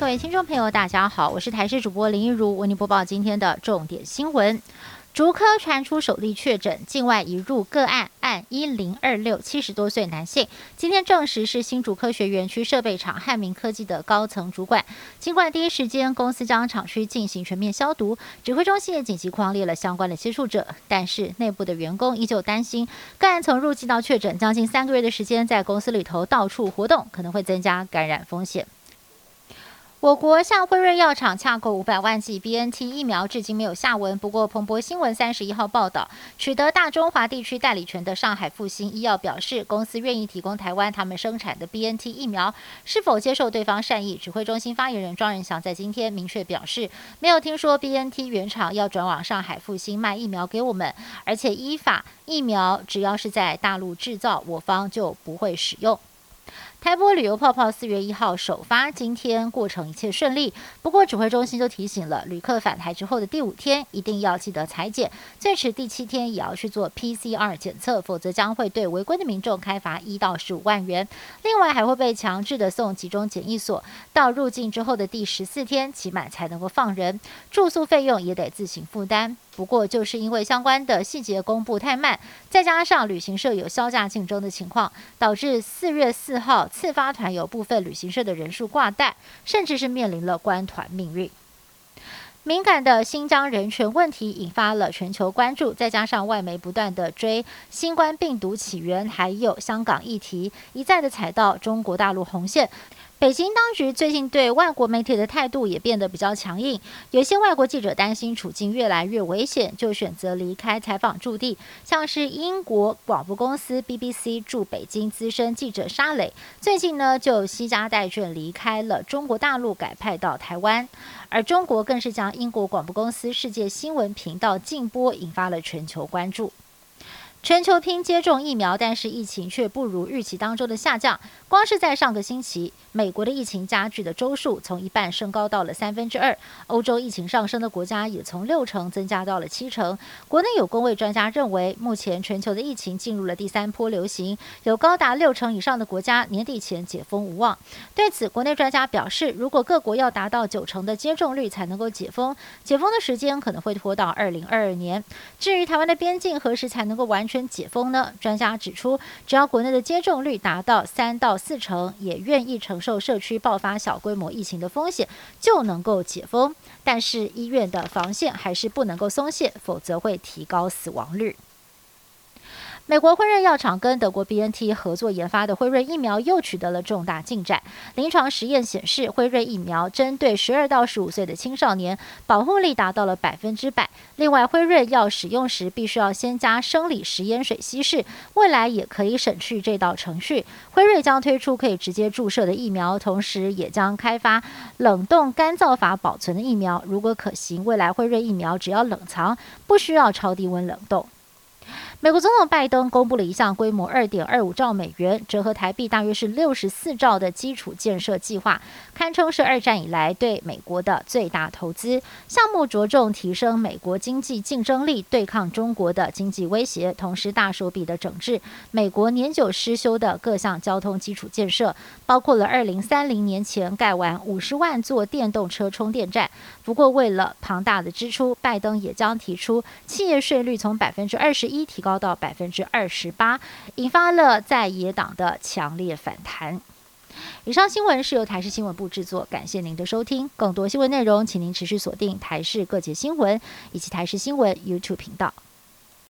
各位听众朋友，大家好，我是台视主播林一如，为您播报今天的重点新闻。竹科传出首例确诊境外移入个案，案一零二六七十多岁男性，今天证实是新竹科学园区设备厂汉明科技的高层主管。尽管第一时间公司将厂区进行全面消毒，指挥中心也紧急框列了相关的接触者，但是内部的员工依旧担心，个案从入境到确诊将近三个月的时间，在公司里头到处活动，可能会增加感染风险。我国向辉瑞药厂洽购五百万剂 BNT 疫苗，至今没有下文。不过，彭博新闻三十一号报道，取得大中华地区代理权的上海复兴医药表示，公司愿意提供台湾他们生产的 BNT 疫苗。是否接受对方善意？指挥中心发言人庄仁祥在今天明确表示，没有听说 BNT 原厂要转往上海复兴卖疫苗给我们，而且依法疫苗只要是在大陆制造，我方就不会使用。台波旅游泡泡四月一号首发，今天过程一切顺利。不过指挥中心就提醒了，旅客返台之后的第五天一定要记得裁剪，最迟第七天也要去做 PCR 检测，否则将会对违规的民众开罚一到十五万元。另外还会被强制的送集中检疫所，到入境之后的第十四天起码才能够放人，住宿费用也得自行负担。不过，就是因为相关的细节公布太慢，再加上旅行社有销价竞争的情况，导致四月四号次发团有部分旅行社的人数挂单，甚至是面临了关团命运。敏感的新疆人权问题引发了全球关注，再加上外媒不断的追新冠病毒起源，还有香港议题，一再的踩到中国大陆红线。北京当局最近对外国媒体的态度也变得比较强硬，有些外国记者担心处境越来越危险，就选择离开采访驻地。像是英国广播公司 BBC 驻北京资深记者沙磊，最近呢就西家带眷离开了中国大陆，改派到台湾。而中国更是将英国广播公司世界新闻频道禁播，引发了全球关注。全球拼接种疫苗，但是疫情却不如预期当中的下降。光是在上个星期，美国的疫情加剧的周数从一半升高到了三分之二，欧洲疫情上升的国家也从六成增加到了七成。国内有工位专家认为，目前全球的疫情进入了第三波流行，有高达六成以上的国家年底前解封无望。对此，国内专家表示，如果各国要达到九成的接种率才能够解封，解封的时间可能会拖到二零二二年。至于台湾的边境何时才能够完？全解封呢？专家指出，只要国内的接种率达到三到四成，也愿意承受社区爆发小规模疫情的风险，就能够解封。但是医院的防线还是不能够松懈，否则会提高死亡率。美国辉瑞药厂跟德国 BNT 合作研发的辉瑞疫苗又取得了重大进展。临床实验显示，辉瑞疫苗针对十二到十五岁的青少年，保护力达到了百分之百。另外，辉瑞要使用时必须要先加生理食盐水稀释，未来也可以省去这道程序。辉瑞将推出可以直接注射的疫苗，同时也将开发冷冻干燥法保存的疫苗。如果可行，未来辉瑞疫苗只要冷藏，不需要超低温冷冻。美国总统拜登公布了一项规模二点二五兆美元，折合台币大约是六十四兆的基础建设计划，堪称是二战以来对美国的最大投资项目。着重提升美国经济竞争力，对抗中国的经济威胁，同时大手笔的整治美国年久失修的各项交通基础建设，包括了二零三零年前盖完五十万座电动车充电站。不过，为了庞大的支出，拜登也将提出企业税率从百分之二十一提高。高到百分之二十八，引发了在野党的强烈反弹。以上新闻是由台视新闻部制作，感谢您的收听。更多新闻内容，请您持续锁定台视各界新闻以及台视新闻 YouTube 频道。